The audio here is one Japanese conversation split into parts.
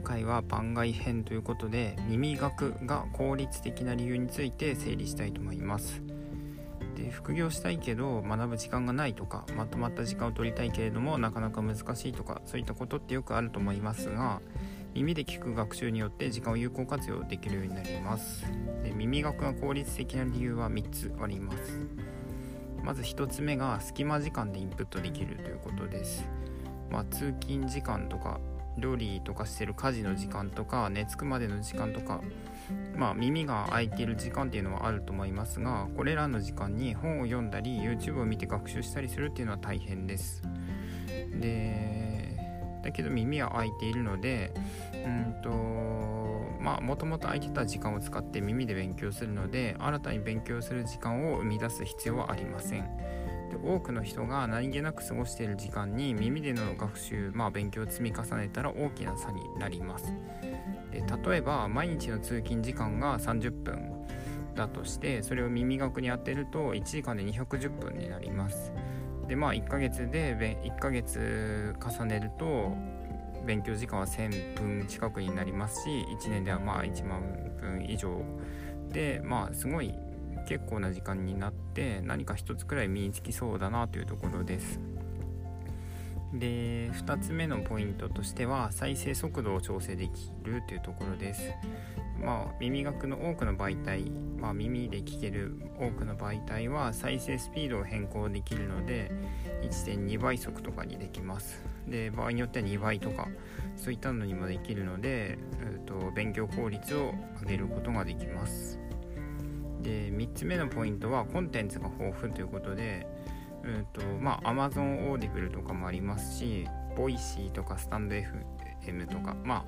今回は番外編ということで耳学が効率的な理由について整理したいと思います。で副業したいけど学ぶ時間がないとかまとまった時間を取りたいけれどもなかなか難しいとかそういったことってよくあると思いますが耳で聞く学習によって時間を有効活用できるようになります。で耳学が効率的な理由は3つあります。まず1つ目が隙間時間でインプットできるということです。まあ、通勤時間とか料理とかしてる家事の時間とか寝つくまでの時間とかまあ耳が開いている時間っていうのはあると思いますがこれらの時間に本を読んだり YouTube を見て学習したりするっていうのは大変です。でだけど耳は開いているのでうんとまあもともと空いてた時間を使って耳で勉強するので新たに勉強する時間を生み出す必要はありませんで多くの人が何気なく過ごしている時間に耳での学習、まあ、勉強を積み重ねたら大きな差になります。で例えば毎日の通勤時間が30分だとしてそれを耳学に当てると1時間で210分になります。でまあ1ヶ月で1ヶ月重ねると勉強時間は1000分近くになりますし1年ではまあ1万分以上でまあすごい結構な時間になって何か一つくらい身につきそうだなというところです。で2つ目のポイントとしては再生速度を調整できるというところです。まあ、耳学の多くの媒体、まあ、耳で聞ける多くの媒体は再生スピードを変更できるので1.2倍速とかにできます。で場合によっては2倍とかそういったのにもできるので、えーと勉強効率を上げることができます。で3つ目のポイントはコンテンツが豊富ということで、うんとまあ、Amazon Audible とかもありますし、 Voicy とかスタンド FM とか、まあ、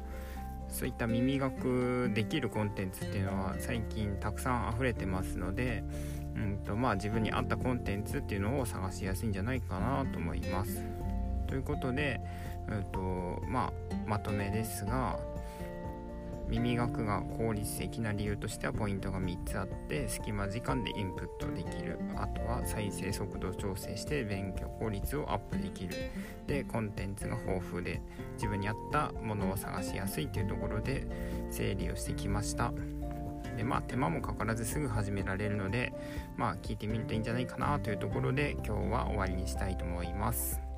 そういった耳学できるコンテンツっていうのは最近たくさん溢れてますので、うんとまあ、自分に合ったコンテンツっていうのを探しやすいんじゃないかなと思います。ということで、うんとまあ、まとめですが、耳学が効率的な理由としてはポイントが3つあって隙間時間でインプットできる。あとは再生速度を調整して勉強効率をアップできる。でコンテンツが豊富で自分に合ったものを探しやすいというところで整理をしてきました。でまあ手間もかからずすぐ始められるのでまあ聞いてみるといいんじゃないかなというところで今日は終わりにしたいと思います。